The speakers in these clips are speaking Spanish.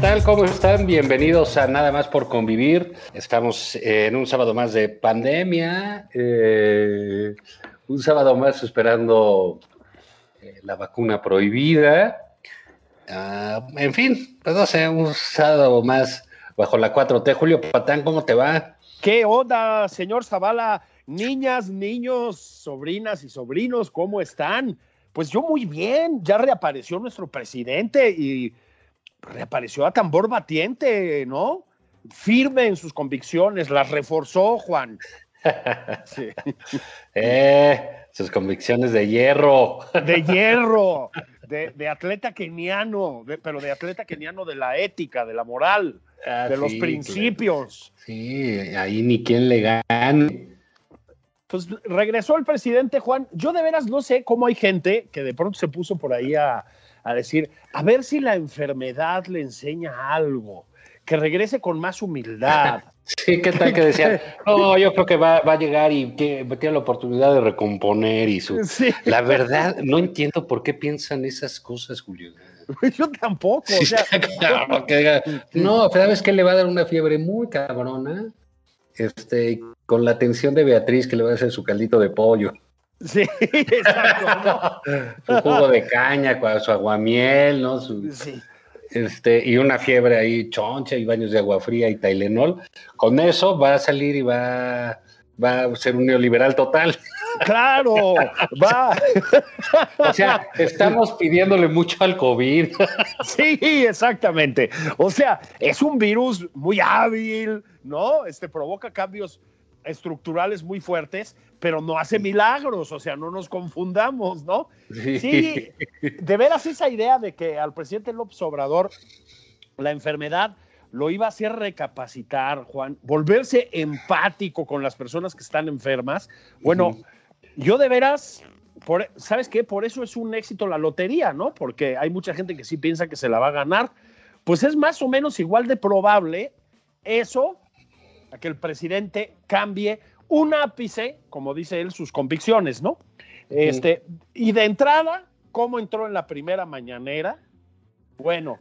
Tal? ¿Cómo están? Bienvenidos a Nada más por convivir. Estamos en un sábado más de pandemia, eh, un sábado más esperando eh, la vacuna prohibida. Ah, en fin, pues no sé, un sábado más bajo la 4T. Julio Patán, ¿cómo te va? ¿Qué onda, señor Zavala? Niñas, niños, sobrinas y sobrinos, ¿cómo están? Pues yo muy bien, ya reapareció nuestro presidente y reapareció a tambor batiente, ¿no? Firme en sus convicciones, las reforzó Juan. Sí. Eh, sus convicciones de hierro. De hierro, de, de atleta keniano, de, pero de atleta keniano de la ética, de la moral, Ah, de los principios. claro. Sí, ahí ni quien le gane. Pues regresó el presidente Juan. Yo de veras no sé cómo hay gente que de pronto se puso por ahí a, a decir, a ver si la enfermedad le enseña algo, que regrese con más humildad. Sí, ¿qué tal que decían? No, yo creo que va, va a llegar y que tiene la oportunidad de recomponer y su... Sí. La verdad, no entiendo por qué piensan esas cosas, Julio. Yo tampoco, o sea, Claro, que no, ¿sabes qué? Le va a dar una fiebre muy cabrona. Este, con la atención de Beatriz que le va a hacer su caldito de pollo, sí, exacto. su jugo de caña, su aguamiel, ¿no? Su, Sí. este, y una fiebre ahí choncha y baños de agua fría y Tylenol. Con eso va a salir y va, va a ser un neoliberal total. Claro, va. O sea, estamos pidiéndole mucho al COVID. Sí, exactamente. O sea, es un virus muy hábil, ¿no? Este provoca cambios estructurales muy fuertes, pero no hace milagros, o sea, no nos confundamos, ¿no? Sí, de veras esa idea de que al presidente López Obrador la enfermedad lo iba a hacer recapacitar, Juan, volverse empático con las personas que están enfermas. Bueno, yo de veras, por, ¿sabes qué? Por eso es un éxito la lotería, ¿no? Porque hay mucha gente que sí piensa que se la va a ganar. Pues es más o menos igual de probable eso a que el presidente cambie un ápice, como dice él, sus convicciones, ¿no? Este, y de entrada, ¿cómo entró en la primera mañanera? Bueno,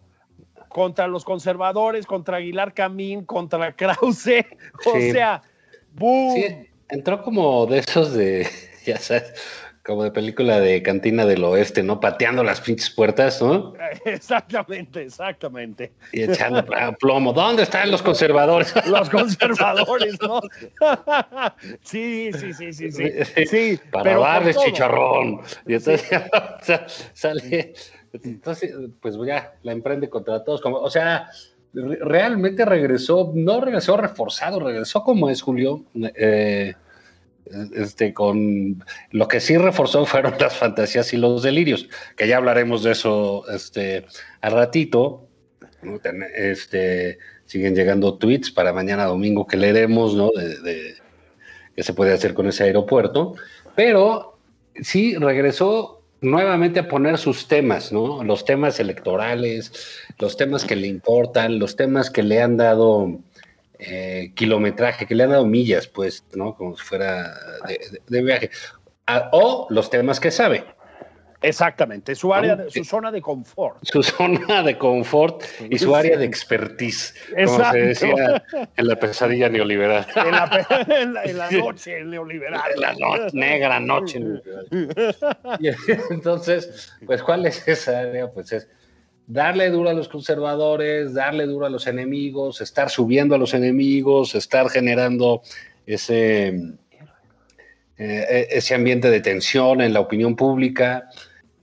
contra los conservadores, contra Aguilar Camín, contra Krause, o Sí. sea, ¡boom! Sí, entró como de esos de, ya sabes, como de película de cantina del oeste, ¿no? Pateando las pinches puertas, ¿no? Exactamente, exactamente. Y echando pl- plomo. ¿Dónde están los conservadores? Los conservadores, ¿no? sí, sí, sí, sí, sí. sí Para darles chicharrón. Y entonces o sea, sale. Entonces, pues ya la emprende contra todos. Como, o sea, re- realmente regresó, no regresó reforzado, regresó como es Julio. eh, este, con lo que sí reforzó fueron las fantasías y los delirios, que ya hablaremos de eso este, al ratito. Este, siguen llegando tweets para mañana domingo que leeremos, ¿no? De- qué se puede hacer con ese aeropuerto, pero sí regresó nuevamente a poner sus temas, ¿no? Los temas electorales, los temas que le importan, los temas que le han dado eh, kilometraje, que le han dado millas, pues, ¿no? Como si fuera de, viaje. O los temas que sabe. Exactamente, su área, su zona de confort. su zona de confort y su área de expertise, como Exacto. se decía en la pesadilla neoliberal. En la, en la- en la noche neoliberal. La noche, negra noche neoliberal. Entonces, pues, ¿cuál es esa área? Pues es darle duro a los conservadores, darle duro a los enemigos, estar subiendo a los enemigos, estar generando ese, eh, ese ambiente de tensión en la opinión pública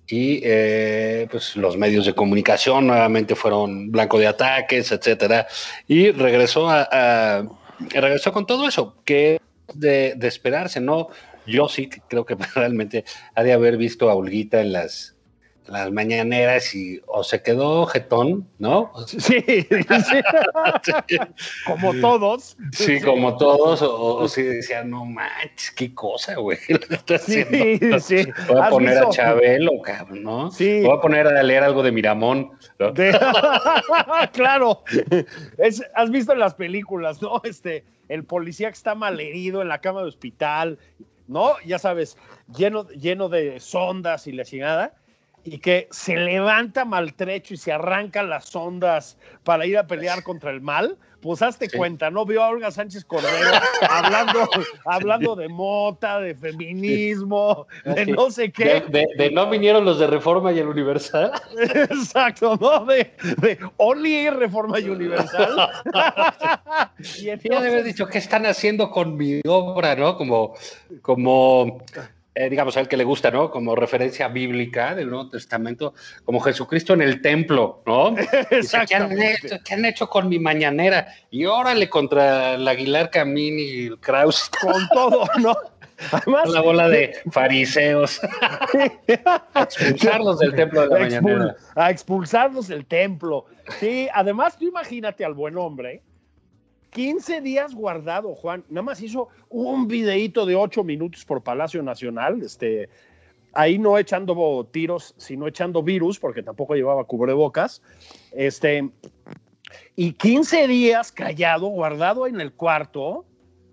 y eh, pues los medios de comunicación nuevamente fueron blanco de ataques, etcétera, y regresó a, regresó con todo eso, que de, de esperarse, ¿no? Yo sí creo que realmente ha de haber visto a Olguita en las las mañaneras y o se quedó jetón, ¿no? Sí, como todos. Sí, como todos, o, si decían, no manches, qué cosa, güey. Sí, sí. Voy a poner a Chabelo, cabrón, ¿no? Sí. Voy a poner a leer algo de Miramón. claro. has visto en las películas, ¿no? Este, el policía que está malherido en la cama de hospital, ¿no? Ya sabes, lleno, lleno de sondas y la chingada y que se levanta maltrecho y se arranca las ondas para ir a pelear contra el mal, pues hazte cuenta, ¿no? Vio a Olga Sánchez Cordero hablando, hablando de mota, de feminismo, de no sé qué. De, no vinieron los de Reforma y el Universal. Exacto, ¿no? De, de Only Reforma y Universal. y entonces... haber dicho, ¿qué están haciendo con mi obra, no? Como, como eh, digamos, al que le gusta, ¿no? Como referencia bíblica del Nuevo Testamento, como Jesucristo en el templo, ¿no? ¿qué, han hecho, ¿qué, han hecho, con mi mañanera? Y órale contra el Aguilar Camín y el Kraus. Con todo, ¿no? Además, la bola de fariseos. a expulsarlos del templo de la mañanera. A expulsarlos del templo. Sí, además, tú imagínate al buen hombre 15 días guardado, Juan. Nada más hizo un videíto de 8 minutos por Palacio Nacional, este, ahí no echando tiros, sino echando virus, porque tampoco llevaba cubrebocas. Este, y 15 días callado, guardado en el cuarto,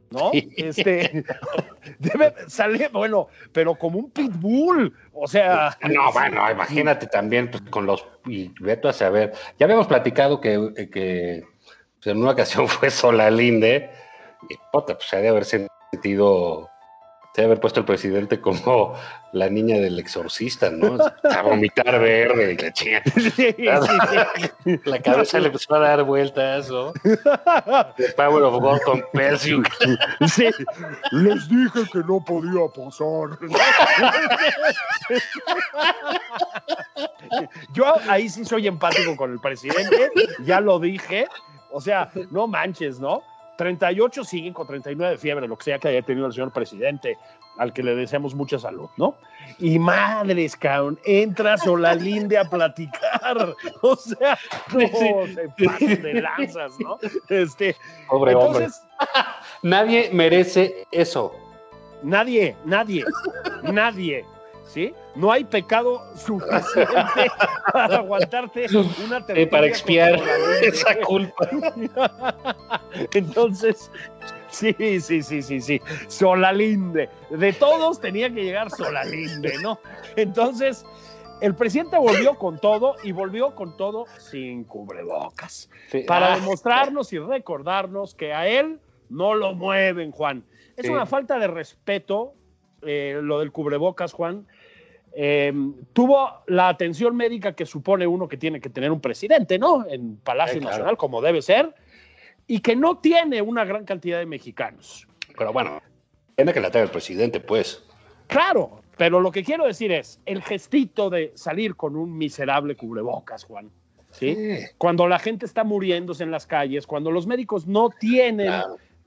¿no? Este, debe salir, bueno, pero como un pitbull, o sea. No, bueno, imagínate también pues, con los, y veto a saber, ya habíamos platicado que, que pues, en una ocasión fue Solalinde, y puta, pues se ha de haber sentido, se ha de haber puesto el presidente como la niña del exorcista, ¿no? A vomitar verde y la chinga. La cabeza le empezó a dar vueltas, ¿no? The power of God compels you. Sí. Les dije que no podía pasar. Yo ahí sí soy empático con el presidente, ya lo dije, o sea, no manches, ¿no? 38, 5, 39 de fiebre, lo que sea que haya tenido el señor presidente, al que le deseamos mucha salud, ¿no? Y madres, cabrón, entra Solalinde a platicar. O sea, no, se pasan de lanzas, ¿no? Este, Pobre entonces, hombre. Nadie merece eso. Nadie, nadie, nadie. ¿Sí? No hay pecado suficiente para aguantarte una eh, Para expiar esa culpa. Entonces, sí, sí, sí, sí, sí. Solalinde. De todos tenía que llegar Solalinde, ¿no? Entonces, el presidente volvió con todo y volvió con todo sin cubrebocas. Para ah. demostrarnos y recordarnos que a él no lo mueven, Juan. Es una falta de respeto eh, lo del cubrebocas, Juan, Em, tuvo la atención médica que supone uno que tiene que tener un presidente, ¿no? En Palacio Nacional, como debe ser, y que no tiene una gran cantidad de mexicanos. Pero bueno, tiene que la tenga el presidente, pues. Claro, pero lo que quiero decir es el gestito de salir con un miserable cubrebocas, Juan. ¿sí? Cuando la gente está muriéndose en las calles, cuando los médicos no tienen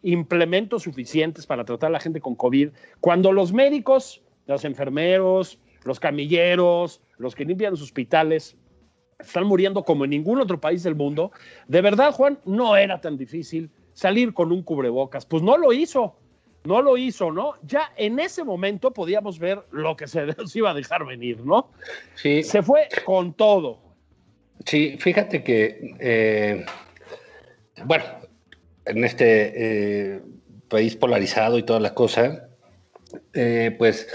implementos suficientes para tratar a la gente con COVID, cuando los médicos, los enfermeros, los camilleros, los que limpian los hospitales, están muriendo como en ningún otro país del mundo. De verdad, Juan, no era tan difícil salir con un cubrebocas. Pues no lo hizo, no lo hizo, ¿no? Ya en ese momento podíamos ver lo que se nos iba a dejar venir, ¿no? Sí. Se fue con todo. Sí, fíjate que, eh, bueno, en este eh, país polarizado y toda la cosa, eh, pues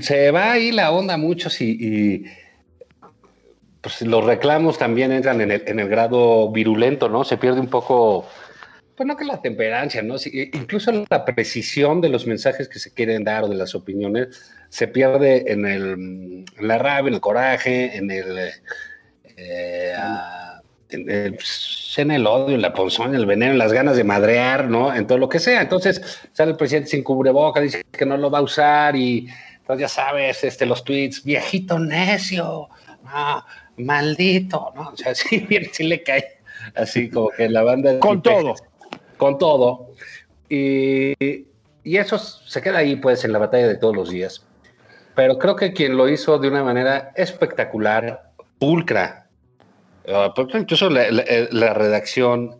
se va ahí la onda mucho y, pues los reclamos también entran en el, grado virulento, ¿no? Se pierde un poco, pues no que la temperancia, ¿no? incluso la precisión de los mensajes que se quieren dar o de las opiniones se pierde en, el, la rabia, en el coraje, en el, eh, en, el odio, en la ponzón, el veneno, en las ganas de madrear, ¿no? En todo lo que sea. Entonces sale el presidente sin cubreboca, dice que no lo va a usar y entonces ya sabes, este, los tweets, viejito necio, maldito, ¿no? O sea, sí, bien, sí le cae así como que la banda... Con todo. Con todo. Y, y eso se queda ahí, pues, en la batalla de todos los días. Pero creo que quien lo hizo de una manera espectacular, pulcra, uh, incluso la, la, redacción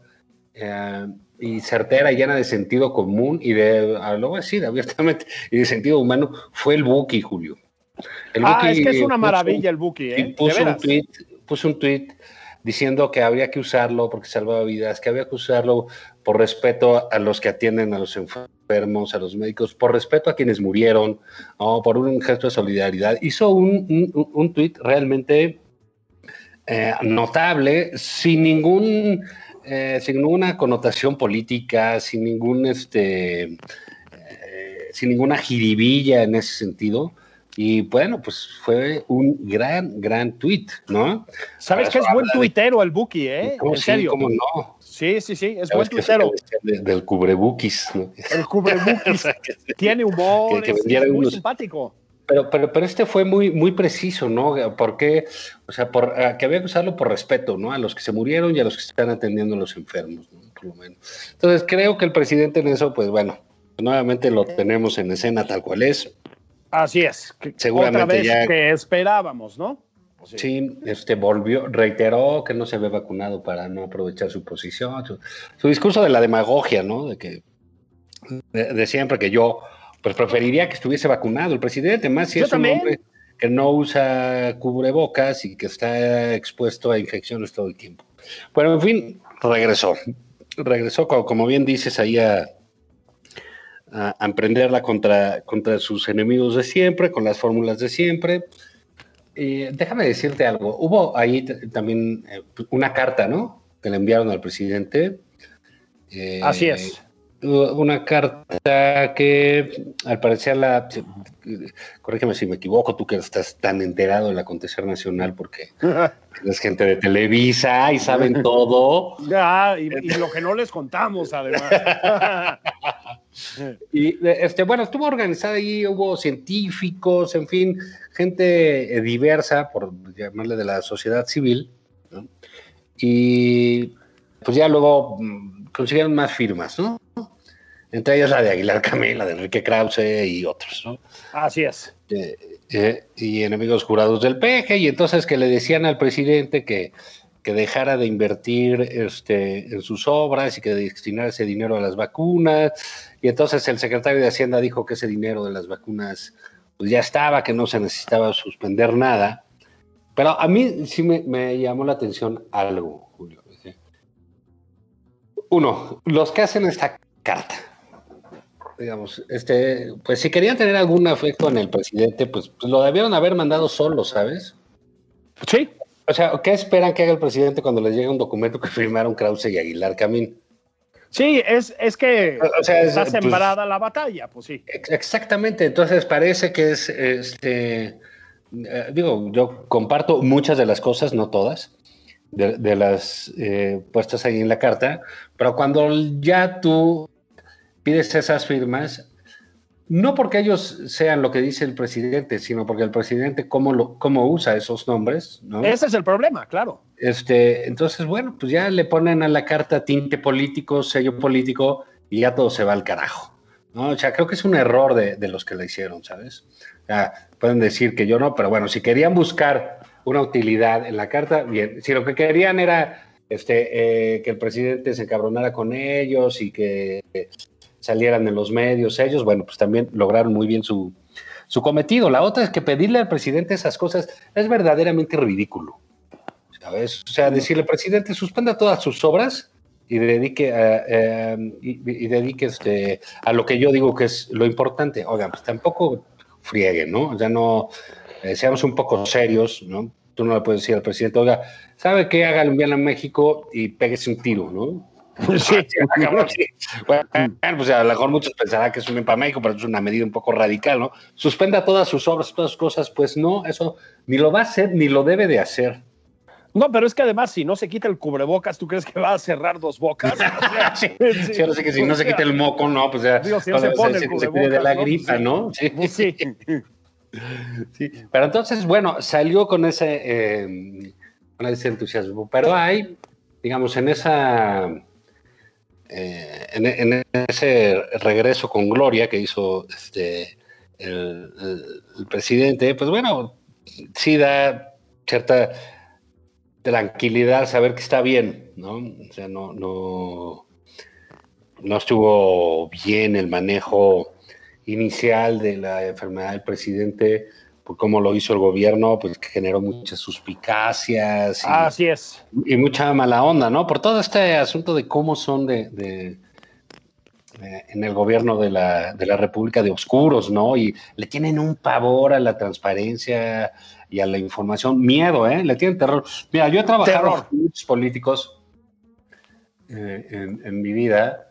eh, y certera, llena de sentido común y de, ah, lo voy a decir abiertamente, y de sentido humano, fue el Buki, Julio. El ah, es que es una maravilla el Buki, ¿eh? Puso un, tweet, puso un tweet diciendo que habría que usarlo porque salvaba vidas, que había que usarlo por respeto a los que atienden a los enfermos, a los médicos, por respeto a quienes murieron, por un gesto de solidaridad. Hizo un, un, un tuit realmente eh, notable, sin ningún, eh, sin ninguna connotación política, sin ningún este, eh, sin ninguna jiribilla en ese sentido. Y bueno, pues fue un gran, gran tweet, ¿no? ¿Sabes que es buen tuitero el Buki, eh? En serio. ¿Cómo no? Sí, sí, sí, es buen tuitero. del cubrebukis, ¿no? El cubrebukis. Tiene humor, que, es, muy simpático. Pero, pero, pero este fue muy, muy preciso, ¿no? Porque, o sea, por, que había que usarlo por respeto, ¿no? A los que se murieron y a los que están atendiendo a los enfermos, ¿no? Por lo menos. Entonces, creo que el presidente en eso, pues bueno, nuevamente lo tenemos en escena tal cual es. Así es. Seguramente Otra vez ya, que esperábamos, ¿no? Pues sí. este volvió, reiteró que no se había vacunado para no aprovechar su posición, su, discurso de la demagogia, ¿no? De que de, siempre que yo pues preferiría que estuviese vacunado el presidente, más si es un hombre que no usa cubrebocas y que está expuesto a infecciones todo el tiempo. Bueno, en fin, regresó. Regresó, como bien dices, ahí a, a, emprenderla contra, contra sus enemigos de siempre, con las fórmulas de siempre. déjame decirte algo, hubo ahí también eh, una carta, ¿no? Que le enviaron al presidente. Eh, Así es una carta que al parecer la corrígeme si me equivoco, tú que estás tan enterado del acontecer nacional porque eres gente de Televisa y saben todo. Ya, y, lo que no les contamos además. y este, bueno, estuvo organizada ahí, hubo científicos, en fin, gente diversa, por llamarle de la sociedad civil, y pues ya luego mm, consiguieron más firmas, ¿no? Entre ellas la de Aguilar Camila, la de Enrique Krause y otros, ¿no? Así es. Eh, eh, y enemigos jurados del peje, y entonces que le decían al presidente que, que dejara de invertir este, en sus obras y que destinar ese dinero a las vacunas. Y entonces el secretario de Hacienda dijo que ese dinero de las vacunas pues ya estaba, que no se necesitaba suspender nada. Pero a mí sí me, me llamó la atención algo, Julio. Uno, los que hacen esta carta digamos, este, pues si querían tener algún afecto en el presidente, pues, pues, lo debieron haber mandado solo, ¿sabes? Sí. O sea, ¿qué esperan que haga el presidente cuando les llegue un documento que firmaron Krause y Aguilar Camín? Sí, es, es que o sea, está pues, sembrada la batalla, pues sí. Exactamente, entonces parece que es, este, eh, digo, yo comparto muchas de las cosas, no todas, de, las eh, puestas ahí en la carta, pero cuando ya tú pides esas firmas, no porque ellos sean lo que dice el presidente, sino porque el presidente cómo, lo, cómo usa esos nombres. ¿no? Ese es el problema, claro. Este, entonces, bueno, pues ya le ponen a la carta tinte político, sello político, y ya todo se va al carajo. ¿no? O sea, creo que es un error de, de los que la hicieron, ¿sabes? pueden decir que yo no, pero bueno, si querían buscar una utilidad en la carta, bien. Si lo que querían era este, eh, que el presidente se encabronara con ellos y que salieran en los medios ellos, bueno, pues también lograron muy bien su, su cometido. La otra es que pedirle al presidente esas cosas es verdaderamente ridículo. ¿Sabes? O sea, decirle, presidente, suspenda todas sus obras y dedique, a, y, dedique este, a lo que yo digo que es lo importante. Oigan, pues tampoco friegue, ¿no? O sea, no, eh, seamos un poco serios, ¿no? Tú no le puedes decir al presidente, oiga, ¿sabe qué? Haga un bien a México y péguese un tiro, ¿no? Sí, Bueno, pues a lo mejor muchos pensarán que es un para México, pero es una medida un poco radical, ¿no? Suspenda todas sus obras, todas sus cosas, pues no, eso ni lo va a hacer ni lo debe de hacer. No, pero es que además, si no se quita el cubrebocas, ¿tú crees que va a cerrar dos bocas? sí, sí, ahora sí que si no se quita el moco, no, pues ya. Digo, si no se pone el se pide de la ¿no? gripa, ¿no? Sí. Pues sí. Sí, pero entonces, bueno, salió con ese, eh, con ese entusiasmo, pero hay, digamos, en esa, eh, en, ese regreso con gloria que hizo este, el presidente, pues bueno, sí da cierta tranquilidad saber que está bien, ¿no? O sea, no, no, no estuvo bien el manejo inicial de la enfermedad del presidente, por cómo lo hizo el gobierno, pues que generó muchas suspicacias y, Así es. y mucha mala onda, ¿no? Por todo este asunto de cómo son de, de- eh, en el gobierno de la, de la República de Oscuros, ¿no? Y le tienen un pavor a la transparencia y a la información, miedo, ¿eh? Le tienen terror. Mira, yo he trabajado Terror. con muchos políticos eh, en, en mi vida.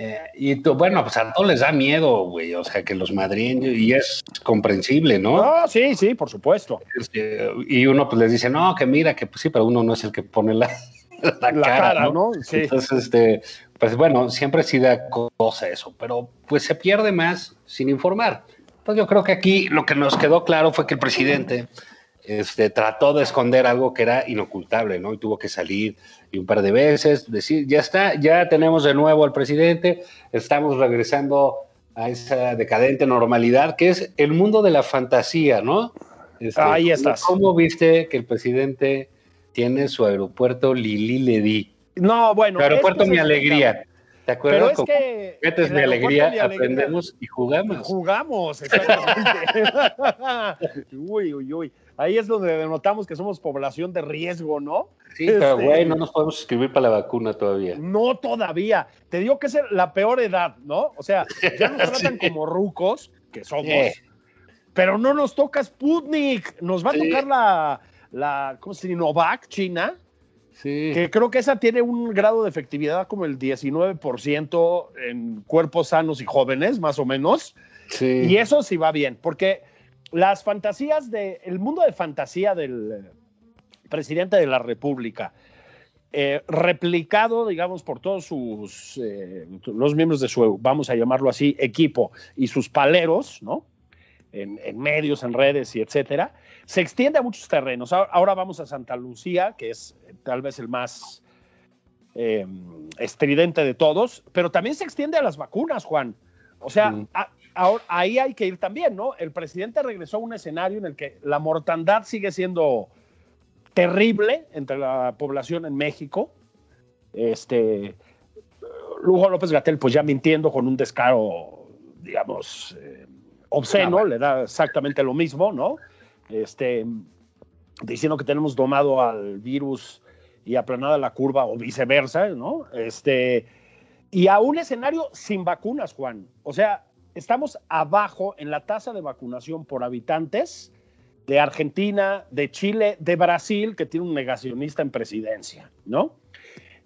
Eh, y tú- bueno, pues a todos les da miedo, güey, o sea, que los madrien, y es comprensible, ¿no? No, sí, sí, por supuesto. Este, y uno pues les dice, no, que mira, que pues sí, pero uno no es el que pone la, la La cara, cara, ¿no? ¿no? Sí. Entonces, este, pues bueno, siempre sí da cosa eso, pero pues se pierde más sin informar. Entonces yo creo que aquí lo que nos quedó claro fue que el presidente este, trató de esconder algo que era inocultable, ¿no? Y tuvo que salir y un par de veces decir, ya está, ya tenemos de nuevo al presidente, estamos regresando a esa decadente normalidad que es el mundo de la fantasía, ¿no? Este, Ahí estás. ¿Cómo viste que el presidente tiene su aeropuerto Lili Ledi? No, bueno. Aeropuerto Mi Alegría. ¿Te acuerdas? Pero es que. mi alegría, Mi Alegría- aprendemos y jugamos. Jugamos, exactamente. uy, uy, uy. Ahí es donde denotamos que somos población de riesgo, ¿no? Sí, pero Este- güey, no nos podemos escribir para la vacuna todavía. No todavía. Te digo que es la peor edad, ¿no? O sea, ya nos tratan como rucos, que somos, Sí. pero no nos toca Sputnik. Nos va a Sí. tocar la, la, ¿cómo se dice? Novak, China, Sí. que creo que esa tiene un grado de efectividad como el 19% en cuerpos sanos y jóvenes, más o menos. sí. Y eso sí va bien, porque las fantasías de, el mundo de fantasía del eh, presidente de la República, eh, replicado, digamos, por todos sus, eh, los miembros de su, vamos a llamarlo así, equipo y sus paleros, ¿no? En, en medios, en redes y etcétera, se extiende a muchos terrenos. Ahora, vamos a Santa Lucía, que es tal vez el más eh, estridente de todos, pero también se extiende a las vacunas, Juan. O sea, Mm. a- ahora- ahí hay que ir también, ¿no? El presidente regresó a un escenario en el que la mortandad sigue siendo terrible entre la población en México. Este, Lugo López Gatel, pues ya mintiendo con un descaro, digamos, eh, obsceno, No, le da exactamente lo mismo, ¿no? Este, diciendo que tenemos domado al virus y aplanada la curva o viceversa, ¿no? Este, y a un escenario sin vacunas, Juan. O sea, estamos abajo en la tasa de vacunación por habitantes de Argentina, de Chile, de Brasil, que tiene un negacionista en presidencia, ¿no?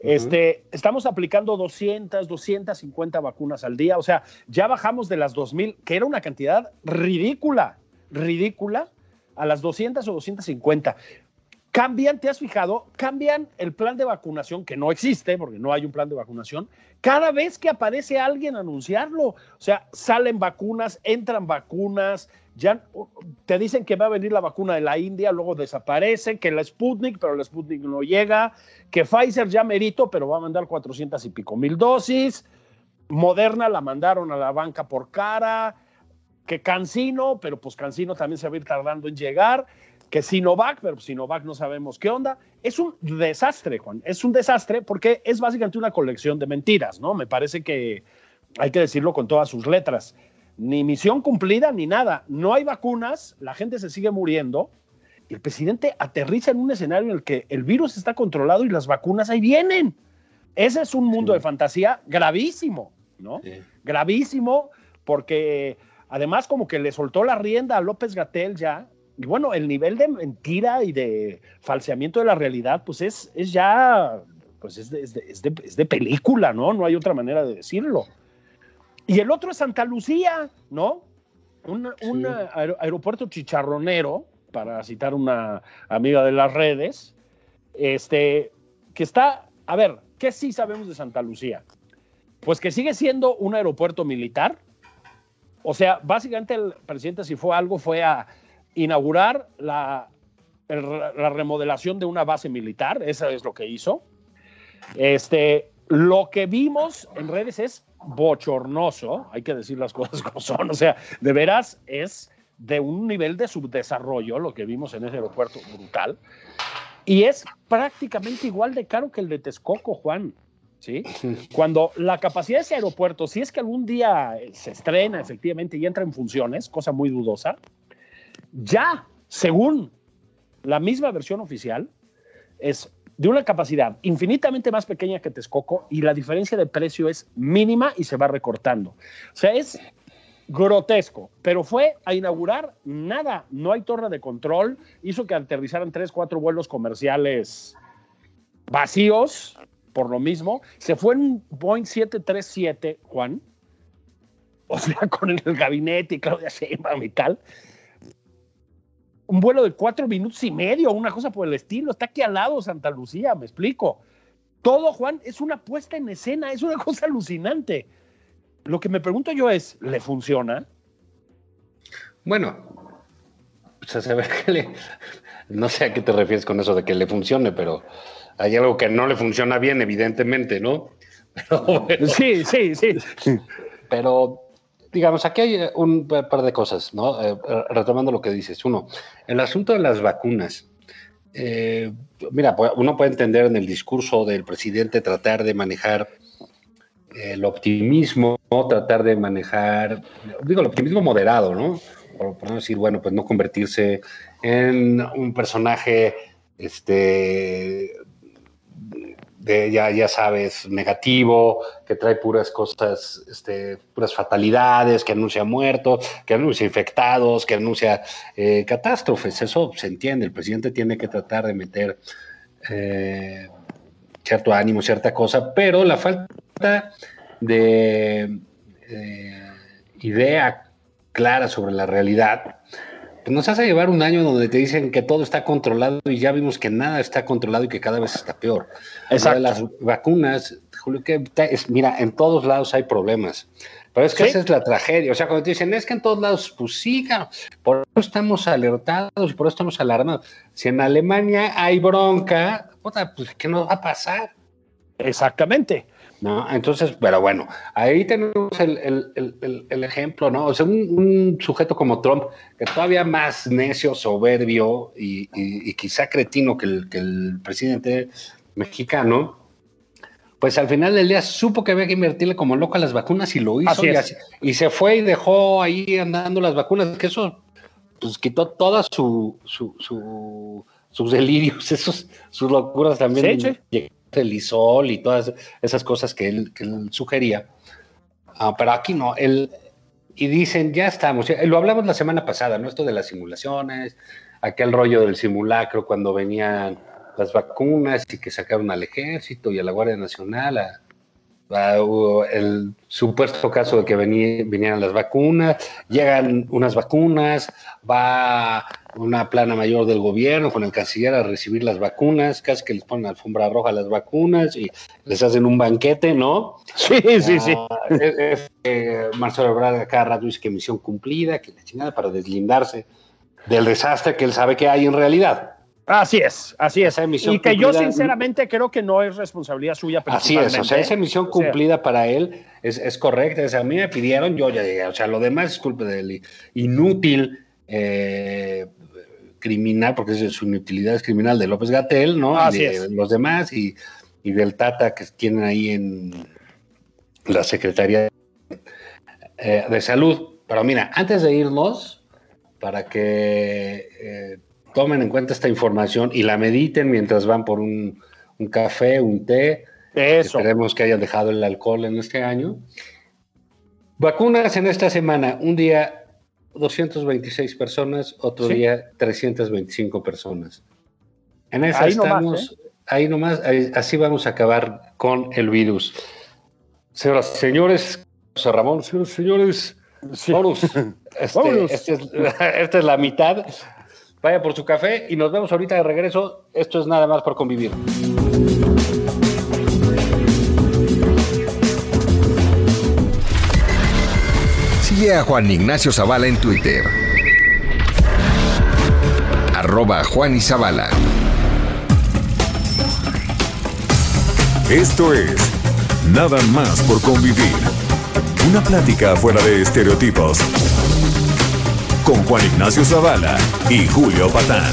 Este, estamos aplicando 200, 250 vacunas al día, o sea, ya bajamos de las 2000, que era una cantidad ridícula, ridícula, a las 200 o 250. Cambian, ¿te has fijado? Cambian el plan de vacunación, que no existe, porque no hay un plan de vacunación, cada vez que aparece alguien a anunciarlo. O sea, salen vacunas, entran vacunas, ya te dicen que va a venir la vacuna de la India, luego desaparece, que la Sputnik, pero la Sputnik no llega, que Pfizer ya merito, pero va a mandar 400 y pico mil dosis, Moderna la mandaron a la banca por cara, que Cancino, pero pues Cancino también se va a ir tardando en llegar, que Sinovac, pero Sinovac no sabemos qué onda. Es un desastre, Juan, es un desastre porque es básicamente una colección de mentiras, ¿no? Me parece que hay que decirlo con todas sus letras. Ni misión cumplida ni nada. No hay vacunas, la gente se sigue muriendo. Y el presidente aterriza en un escenario en el que el virus está controlado y las vacunas ahí vienen. Ese es un mundo Sí. de fantasía gravísimo, ¿no? Sí. Gravísimo, porque además como que le soltó la rienda a López Gatel ya. Y bueno, el nivel de mentira y de falseamiento de la realidad, pues es, es ya, pues es de, es de- es de- es de película, ¿no? No hay otra manera de decirlo. Y el otro es Santa Lucía, ¿no? Un, un aer- aeropuerto chicharronero, para citar una amiga de las redes, este, que está, a ver, ¿qué sí sabemos de Santa Lucía? Pues que sigue siendo un aeropuerto militar. O sea, básicamente el presidente si fue algo fue a inaugurar la, el- la remodelación de una base militar, eso es lo que hizo. Este, lo que vimos en redes es bochornoso, hay que decir las cosas como son, o sea, de veras es de un nivel de subdesarrollo lo que vimos en ese aeropuerto brutal. Y es prácticamente igual de caro que el de Texcoco, Juan. ¿Sí? Cuando la capacidad de ese aeropuerto, si es que algún día se estrena efectivamente y entra en funciones, cosa muy dudosa, ya, según la misma versión oficial, es de una capacidad infinitamente más pequeña que Texcoco y la diferencia de precio es mínima y se va recortando. O sea, es grotesco, pero fue a inaugurar nada, no hay torre de control, hizo que aterrizaran tres, cuatro vuelos comerciales vacíos, por lo mismo, se fue en Boeing 737, Juan, o sea, con el gabinete y Claudia Sheinbaum y tal, un vuelo de cuatro minutos y medio, una cosa por el estilo, está aquí al lado Santa Lucía, me explico. Todo, Juan, es una puesta en escena, es una cosa alucinante. Lo que me pregunto yo es, ¿le funciona? Bueno, pues a saber que le. No sé a qué te refieres con eso de que le funcione, pero hay algo que no le funciona bien, evidentemente, ¿no? Pero, Sí, sí, sí. pero, digamos, aquí hay un par de cosas, ¿no? Eh, retomando lo que dices. Uno, el asunto de las vacunas. Eh, mira, pues, uno puede entender en el discurso del presidente tratar de manejar el optimismo, tratar de manejar, digo, el optimismo moderado, ¿no? Por, por no decir, bueno, pues no convertirse en un personaje, este, de, ya, ya sabes, negativo, que trae puras cosas, este, puras fatalidades, que anuncia muertos, que anuncia infectados, que anuncia eh, catástrofes. Eso se entiende. El presidente tiene que tratar de meter eh, cierto ánimo, cierta cosa, pero la falta de eh, idea clara sobre la realidad nos hace llevar un año donde te dicen que todo está controlado y ya vimos que nada está controlado y que cada vez está peor. Exacto. De Las vacunas, Julio, que es- mira, en todos lados hay problemas. Pero es que Sí. esa es la tragedia. O sea, cuando te dicen, es que en todos lados, pues sí, por eso estamos alertados y por eso estamos alarmados. Si en Alemania hay bronca, pues ¿qué nos va a pasar? Exactamente. ¿No? Entonces, pero bueno, ahí tenemos el, el- el- el- ejemplo, ¿no? O sea, un, un sujeto como Trump, que todavía más necio, soberbio y, y- y quizá cretino que el, que el presidente mexicano, pues al final del día supo que había que invertirle como loco a las vacunas y lo hizo y, así- y se fue y dejó ahí andando las vacunas, que eso pues quitó toda su, su- su- sus delirios, esos, sus locuras también. Sí, sí. El isol y todas esas cosas que él, que él sugería. Ah, pero aquí no, él, y dicen, ya estamos, lo hablamos la semana pasada, ¿no? Esto de las simulaciones, aquel rollo del simulacro cuando venían las vacunas y que sacaron al ejército y a la Guardia Nacional el supuesto caso de que vení- vinieran las vacunas, llegan unas vacunas, va una plana mayor del gobierno con el canciller a recibir las vacunas, casi que les ponen alfombra roja a las vacunas y les hacen un banquete, ¿no? Sí, sí, sí. Ah, es- es que Marcelo Ebrard cada rato dice que misión cumplida, que la chingada para deslindarse del desastre que él sabe que hay en realidad. Así es, así es. Esa emisión Y que yo sinceramente creo que no es responsabilidad suya Así es, o sea, esa ¿eh? misión O sea, cumplida para él es, es correcta. O sea, a mí me pidieron, yo ya llegué. O sea, lo demás es culpa del inútil eh, criminal, porque es su inutilidad es criminal de López Gatel, ¿no? Así y de es. los demás y, y del Tata que tienen ahí en la Secretaría eh, de Salud. Pero mira, antes de irnos, para que eh, tomen en cuenta esta información y la mediten mientras van por un, un café, un té, Eso. Esperemos que hayan dejado el alcohol en este año. Vacunas en esta semana. Un día 226 personas, otro Sí. día 325 personas. En esa Ahí nomás, estamos. Ahí nomás, ahí- así vamos a acabar con el virus. Señoras y señores, José Ramón, señoras y señores, Sí. vámonos. Este, Vámonos. este es- esta es la mitad vaya por su café y nos vemos ahorita de regreso. Esto es nada más por convivir. A Juan Ignacio Zavala en Twitter. Arroba Juan. Esto es Nada más por convivir. Una plática fuera de estereotipos. Con Juan Ignacio Zavala y Julio Patán.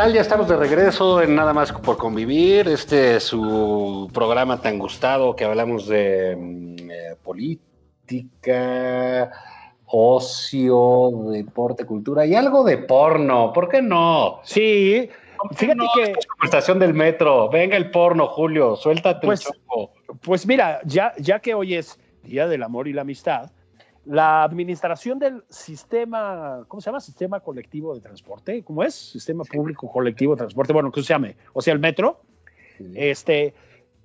Tal? Ya estamos de regreso en Nada más por convivir. Este es su programa tan gustado que hablamos de mm, eh, política, ocio, deporte, cultura y algo de porno. ¿Por qué no? Sí, fíjate No, que, esta es conversación del metro. Venga el porno, Julio. Suéltate Pues- el choco. pues mira, ya, ya que hoy es Día del Amor y la Amistad, la administración del sistema, ¿cómo se llama? Sistema colectivo de transporte, ¿cómo es? Sistema público colectivo de transporte, bueno, ¿cómo se llame? O sea, el metro, este,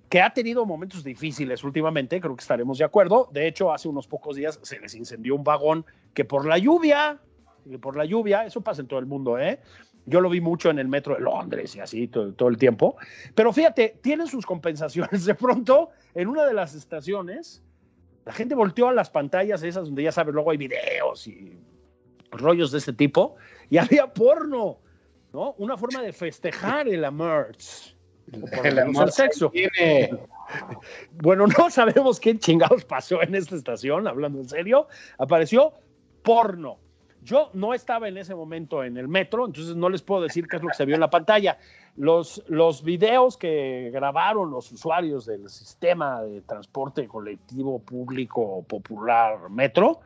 que ha tenido momentos difíciles últimamente, creo que estaremos de acuerdo. De hecho, hace unos pocos días se les incendió un vagón que por la lluvia, que por la lluvia, eso pasa en todo el mundo, ¿eh? Yo lo vi mucho en el metro de Londres y así todo, todo el tiempo. Pero fíjate, tienen sus compensaciones. De pronto, en una de las estaciones, la gente volteó a las pantallas esas donde ya sabes, luego hay videos y rollos de este tipo, y había porno, ¿no? Una forma de festejar el lo El amor sexo. tiene. Bueno, no sabemos qué chingados pasó en esta estación, hablando en serio. Apareció porno. Yo no estaba en ese momento en el metro, entonces no les puedo decir qué es lo que se vio en la pantalla. Los, los videos que grabaron los usuarios del sistema de transporte colectivo público popular metro,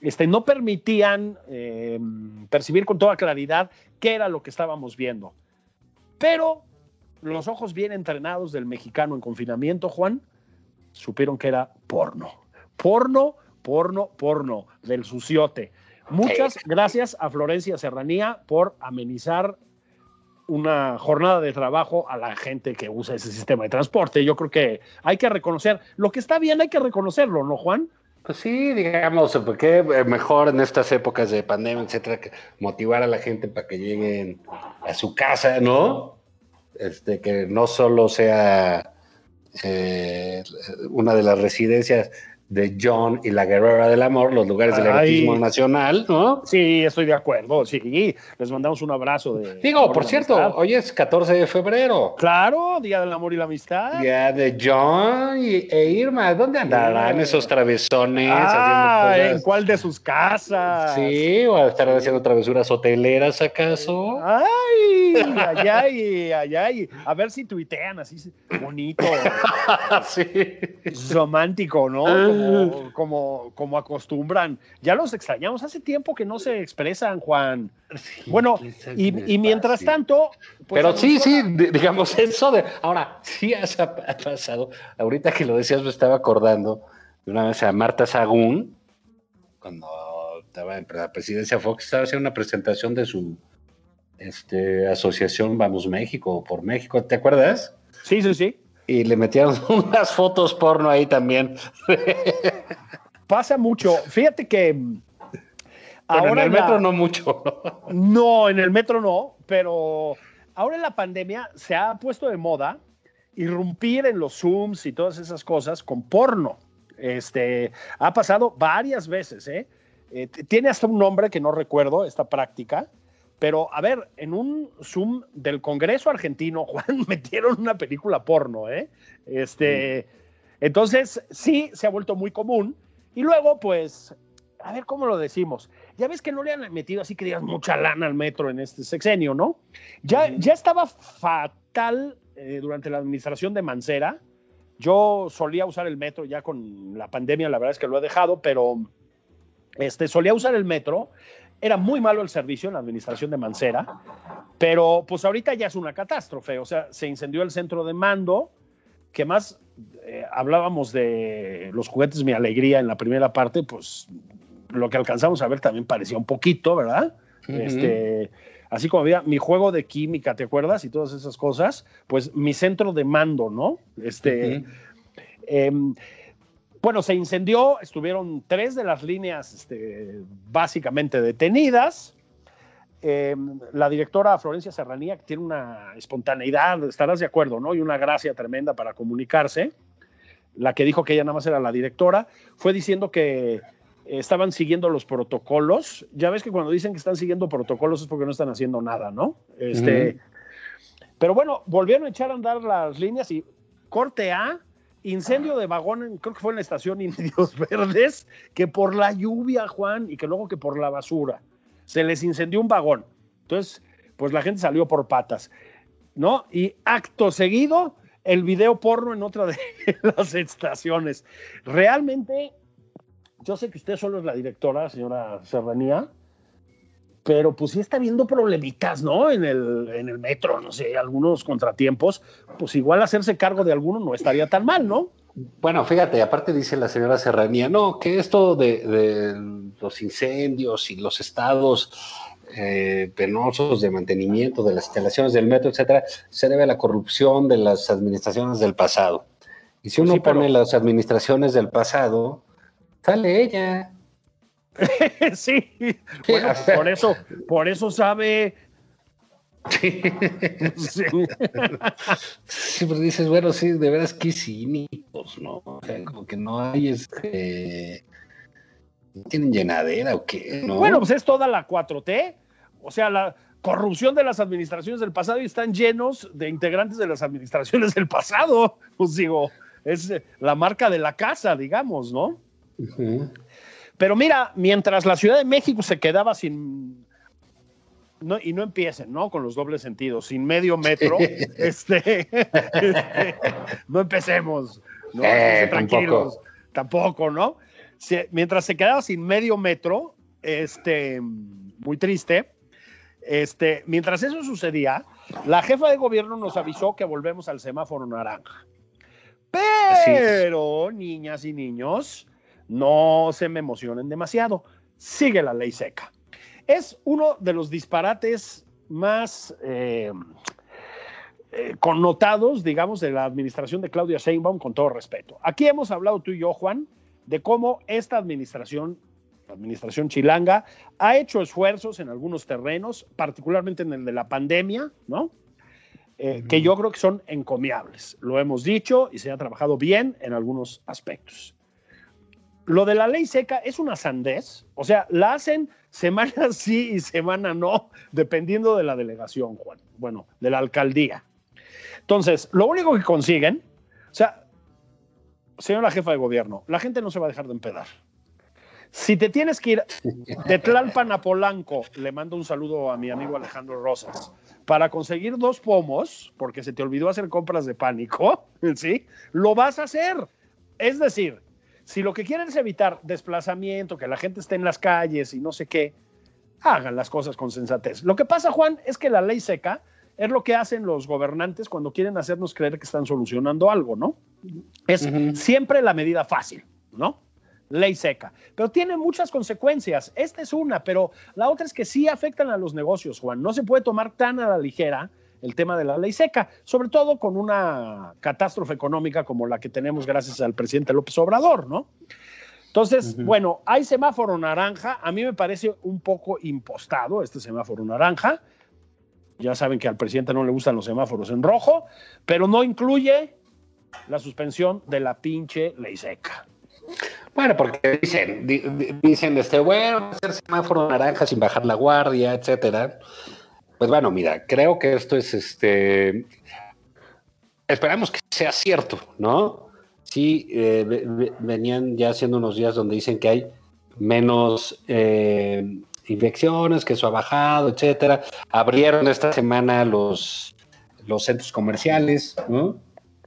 este, no permitían eh, percibir con toda claridad qué era lo que estábamos viendo. Pero los ojos bien entrenados del mexicano en confinamiento, Juan, supieron que era porno. Porno, porno, porno, del suciote. Muchas gracias a Florencia Serranía por amenizar una jornada de trabajo a la gente que usa ese sistema de transporte. Yo creo que hay que reconocer, lo que está bien hay que reconocerlo, ¿no, Juan? Pues sí, digamos, porque mejor en estas épocas de pandemia, etcétera, que motivar a la gente para que lleguen a su casa, ¿no? Este, que no solo sea eh, una de las residencias de John y la Guerrera del Amor, los lugares del Ay. erotismo nacional, ¿no? Sí, estoy de acuerdo, sí. Les mandamos un abrazo de... Digo, por cierto, amistad. hoy es 14 de febrero. Claro, Día del Amor y la Amistad. Ya de John y, e Irma, ¿dónde andarán esos travesones Ah, haciendo ¿en cuál de sus casas? Sí, o estarán haciendo travesuras hoteleras acaso. Ay, ay, ay, ay, ay. A ver si tuitean así bonito, sí. romántico, ¿no? Como, como, como acostumbran. Ya los extrañamos. Hace tiempo que no se expresan, Juan. Bueno, y, y mientras tanto. pues, Pero sí, sí, digamos eso de. Ahora, sí has- ha pasado. Ahorita que lo decías, me estaba acordando de una vez a Marta Sagún, cuando estaba en la presidencia Fox, estaba haciendo una presentación de su este, asociación Vamos México, por México, ¿te acuerdas? Sí, sí, sí. Y le metieron unas fotos porno ahí también. Pasa mucho. Fíjate que. mm, en el la- metro no mucho. ¿no? No, en el metro no, pero ahora en la pandemia se ha puesto de moda irrumpir en los Zooms y todas esas cosas con porno. Este, ha pasado varias veces, ¿eh? eh, tiene hasta un nombre que no recuerdo, esta práctica, pero a ver, en un Zoom del Congreso argentino, Juan, metieron una película porno, ¿eh? Este, entonces, sí, se ha vuelto muy común. Y luego, pues, a ver cómo lo decimos. Ya ves que no le han metido así que digas mucha lana al metro en este sexenio, ¿no? Ya, ya estaba fatal eh, durante la administración de Mancera. Yo solía usar el metro ya con la pandemia, la verdad es que lo he dejado, pero este, solía usar el metro. Era muy malo el servicio en la administración de Mancera, pero pues ahorita ya es una catástrofe. O sea, se incendió el centro de mando, que más eh, hablábamos de los juguetes Mi Alegría en la primera parte, pues lo que alcanzamos a ver también parecía un poquito, ¿verdad? Este, así como había mi juego de química, ¿te acuerdas? Y todas esas cosas, pues mi centro de mando, ¿no? Este, bueno, se incendió, estuvieron tres de las líneas este, básicamente detenidas. Em, la directora Florencia Serranía, que tiene una espontaneidad, estarás de acuerdo, ¿no? Y una gracia tremenda para comunicarse. La que dijo que ella nada más era la directora, fue diciendo que estaban siguiendo los protocolos. Ya ves que cuando dicen que están siguiendo protocolos es porque no están haciendo nada, ¿no? Este, Pero bueno, volvieron a echar a andar las líneas y corte A, incendio de vagón, creo que fue en la estación Indios Verdes, que por la lluvia, Juan, y que luego que por la basura, se les incendió un vagón. Entonces, pues la gente salió por patas, ¿no? Y acto seguido, el video porno en otra de las estaciones. Realmente yo sé que usted solo es la directora, señora Serranía, pero pues sí está viendo problemitas, ¿no? En el, en el metro, no sé, algunos contratiempos, pues igual hacerse cargo de alguno no estaría tan mal, ¿no? Bueno, fíjate, aparte dice la señora Serranía, no, que esto de, los incendios y los estados eh, penosos de mantenimiento de las instalaciones del metro, etcétera, se debe a la corrupción de las administraciones del pasado. Y si uno pone las administraciones del pasado, Sale ella. sí. Bueno, por eso, por eso sabe. Sí. sí. pero dices, bueno, sí, de veras que cínicos, ¿no? O sea, como que no hay este. ¿Tienen llenadera o qué? Bueno, pues es toda la 4T. O sea, la corrupción de las administraciones del pasado y están llenos de integrantes de las administraciones del pasado. Pues digo, es la marca de la casa, digamos, ¿no? Pero mira, mientras la Ciudad de México se quedaba sin. No, y no empiecen, ¿no? Con los dobles sentidos, sin medio metro, este, no empecemos, ¿no? Eh, tranquilos, tampoco, ¿no? mientras se quedaba sin medio metro, este, muy triste, este, mientras eso sucedía, la jefa de gobierno nos avisó que volvemos al semáforo naranja. Pero, niñas y niños, no se me emocionen demasiado. Sigue la ley seca. Es uno de los disparates más eh, eh, connotados, digamos, de la administración de Claudia Sheinbaum, con todo respeto. Aquí hemos hablado tú y yo, Juan, de cómo esta administración, la administración chilanga, ha hecho esfuerzos en algunos terrenos, particularmente en el de la pandemia, ¿no? Eh, que yo creo que son encomiables. Lo hemos dicho y se ha trabajado bien en algunos aspectos. Lo de la ley seca es una sandez, o sea, la hacen semana sí y semana no, dependiendo de la delegación, Juan, bueno, de la alcaldía. Entonces, lo único que consiguen, o sea, señora jefa de gobierno, la gente no se va a dejar de empedar. Si te tienes que ir de Tlalpan a Polanco, le mando un saludo a mi amigo Alejandro Rosas, para conseguir dos pomos, porque se te olvidó hacer compras de pánico, ¿sí? Lo vas a hacer. Es decir, si lo que quieren es evitar desplazamiento, que la gente esté en las calles y no sé qué, hagan las cosas con sensatez. Lo que pasa, Juan, es que la ley seca es lo que hacen los gobernantes cuando quieren hacernos creer que están solucionando algo, ¿no? Es siempre la medida fácil, ¿no? Ley seca. Pero tiene muchas consecuencias. Esta es una, pero la otra es que sí afectan a los negocios, Juan. No se puede tomar tan a la ligera el tema de la ley seca, sobre todo con una catástrofe económica como la que tenemos gracias al presidente López Obrador, ¿no? Entonces, bueno, hay semáforo naranja, a mí me parece un poco impostado este semáforo naranja. Ya saben que al presidente no le gustan los semáforos en rojo, pero no incluye la suspensión de la pinche ley seca. Bueno, porque dicen, dicen, este, bueno, hacer semáforo naranja sin bajar la guardia, etcétera. Pues bueno, mira, creo que esto es este. Esperamos que sea cierto, ¿no? Sí, eh, venían ya haciendo unos días donde dicen que hay menos eh, infecciones, que eso ha bajado, etcétera. Abrieron esta semana los, los centros comerciales, ¿no?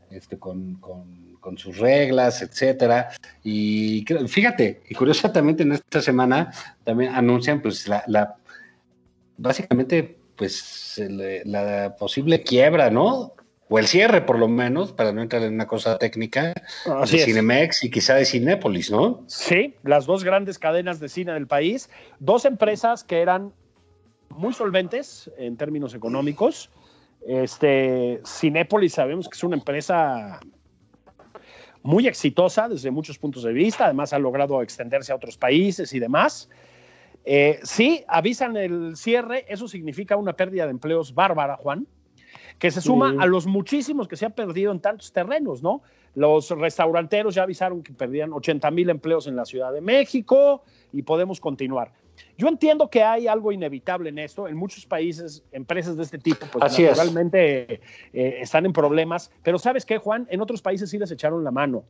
Este, con, con, sus reglas, etcétera. Y fíjate, y curiosamente en esta semana también anuncian, pues, la, la básicamente, pues, la posible quiebra, ¿no? o el cierre por lo menos, para no entrar en una cosa técnica, de Cinemex y quizá de Cinépolis, ¿no? Sí, las dos grandes cadenas de cine del país, dos empresas que eran muy solventes en términos económicos. Este, Cinépolis sabemos que es una empresa muy exitosa desde muchos puntos de vista, además ha logrado extenderse a otros países y demás. Eh, sí, avisan el cierre, eso significa una pérdida de empleos bárbara, Juan que se suma a los muchísimos que se han perdido en tantos terrenos, ¿no? Los restauranteros ya avisaron que perdían 80 mil empleos en la Ciudad de México y podemos continuar. Yo entiendo que hay algo inevitable en esto. En muchos países, empresas de este tipo, pues naturalmente eh, están en problemas. Pero ¿sabes qué, Juan? En otros países sí les echaron la mano.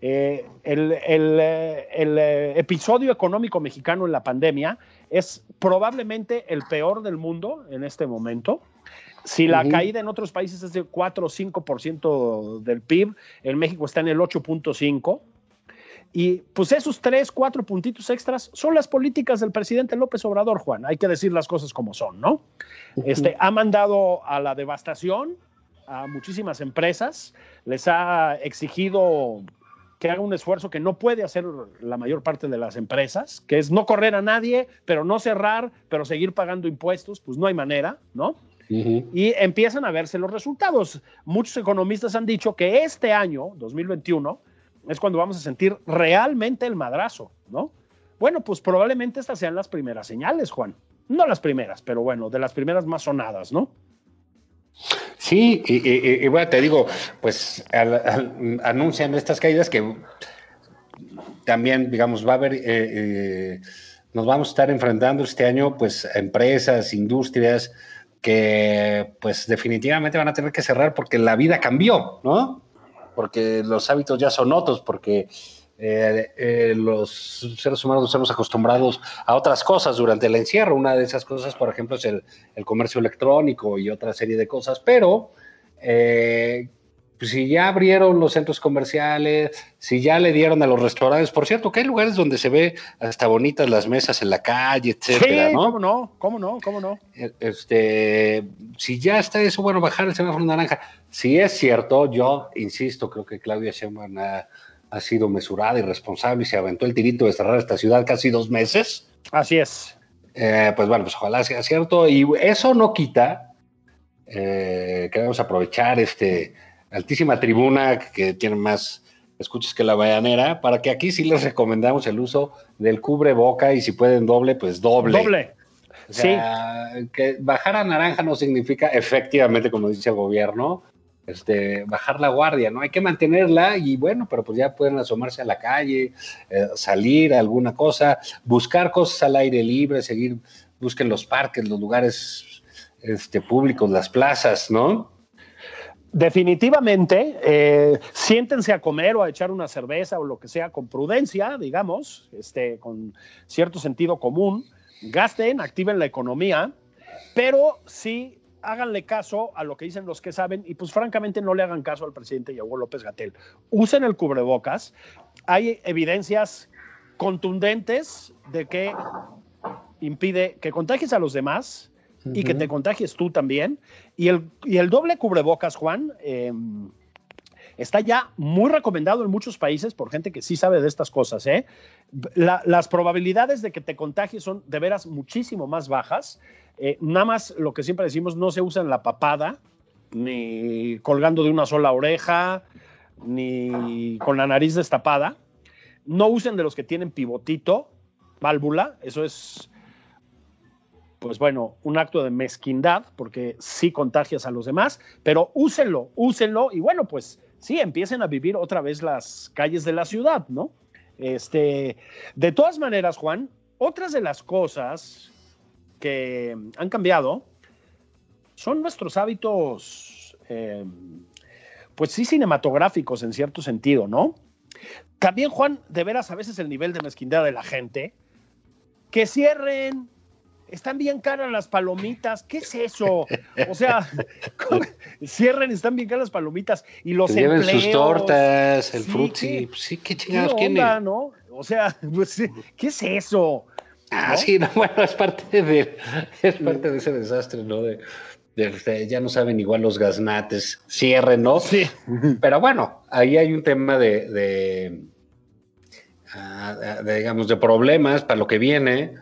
Eh, el, el, eh, el episodio económico mexicano en la pandemia es probablemente el peor del mundo en este momento. Si la caída en otros países es de 4 o 5% del PIB, en México está en el 8.5%. Y pues esos 3, 4 puntitos extras son las políticas del presidente López Obrador, Juan. Hay que decir las cosas como son, ¿no? Este, ha mandado a la devastación a muchísimas empresas, les ha exigido que haga un esfuerzo que no puede hacer la mayor parte de las empresas, que es no correr a nadie, pero no cerrar, pero seguir pagando impuestos, pues no hay manera, ¿no? Y empiezan a verse los resultados. Muchos economistas han dicho que este año, 2021, es cuando vamos a sentir realmente el madrazo, ¿no? Bueno, pues probablemente estas sean las primeras señales, Juan. No las primeras, pero bueno, de las primeras más sonadas, ¿no? Sí, y, bueno, te digo, pues anuncian estas caídas que también, digamos, va a haber, eh, eh, nos vamos a estar enfrentando este año, pues, a empresas, industrias, que pues definitivamente van a tener que cerrar porque la vida cambió, ¿no? Porque los hábitos ya son otros, porque eh, eh, los seres humanos nos hemos acostumbrado a otras cosas durante el encierro. Una de esas cosas, por ejemplo, es el, comercio electrónico y otra serie de cosas, pero eh, pues, si ya abrieron los centros comerciales, si ya le dieron a los restaurantes, por cierto, que hay lugares donde se ve hasta bonitas las mesas en la calle, etcétera, ¿no? ¿Cómo no? ¿Cómo no? ¿Cómo no? E, este, si ya está eso, bueno, bajar el semáforo naranja. Si es cierto, yo insisto, creo que Claudia Sheinbaum ha, sido mesurada y responsable y se aventó el tirito de cerrar esta ciudad casi dos meses. Así es. Eh, pues bueno, pues ojalá sea cierto. Y eso no quita, eh, queremos aprovechar este altísima tribuna que tiene más escuchas que la bayanera, para que aquí sí les recomendamos el uso del cubre boca y si pueden doble, pues doble. Doble. sí. que bajar a naranja no significa efectivamente, como dice el gobierno, este, bajar la guardia, ¿no? Hay que mantenerla y bueno, pero pues ya pueden asomarse a la calle, eh, salir a alguna cosa, buscar cosas al aire libre, seguir, busquen los parques, los lugares este, públicos, las plazas, ¿no? Definitivamente, eh, siéntense a comer o a echar una cerveza o lo que sea con prudencia, digamos, este, con cierto sentido común, gasten, activen la economía, pero sí háganle caso a lo que dicen los que saben y pues francamente no le hagan caso al presidente Yago López Gatel. Usen el cubrebocas. Hay evidencias contundentes de que impide que contagies a los demás, y que te contagies tú también. Y el, y el doble cubrebocas, Juan, em, está ya muy recomendado en muchos países por gente que sí sabe de estas cosas. ¿eh? las probabilidades de que te contagies son de veras muchísimo más bajas. Eh, nada más lo que siempre decimos, no se usa en la papada, ni colgando de una sola oreja, ni con la nariz destapada. No usen de los que tienen pivotito, válvula, eso es pues bueno, un acto de mezquindad, porque sí contagias a los demás, pero úsenlo, úsenlo y bueno, pues sí, empiecen a vivir otra vez las calles de la ciudad, ¿no? Este, de todas maneras, Juan, otras de las cosas que han cambiado son nuestros hábitos, eh, pues sí, cinematográficos en cierto sentido, ¿no? También, Juan, de veras a veces el nivel de mezquindad de la gente, que cierren, están bien caras las palomitas, ¿qué es eso? O sea, cierren, están bien caras las palomitas y los Que lleven empleos. sus tortas, el Sí, frutzi. ¿qué- sí, qué ¿Qué chingados tiene. onda, no? O sea, pues, ¿qué es eso? Ah, ¿no? sí, no, bueno, es parte de, es parte de ese desastre, ¿no? De, ya no saben igual los gaznates, cierren, ¿no? Sí. Pero bueno, ahí hay un tema de, de, ah, de, digamos, de problemas para lo que viene,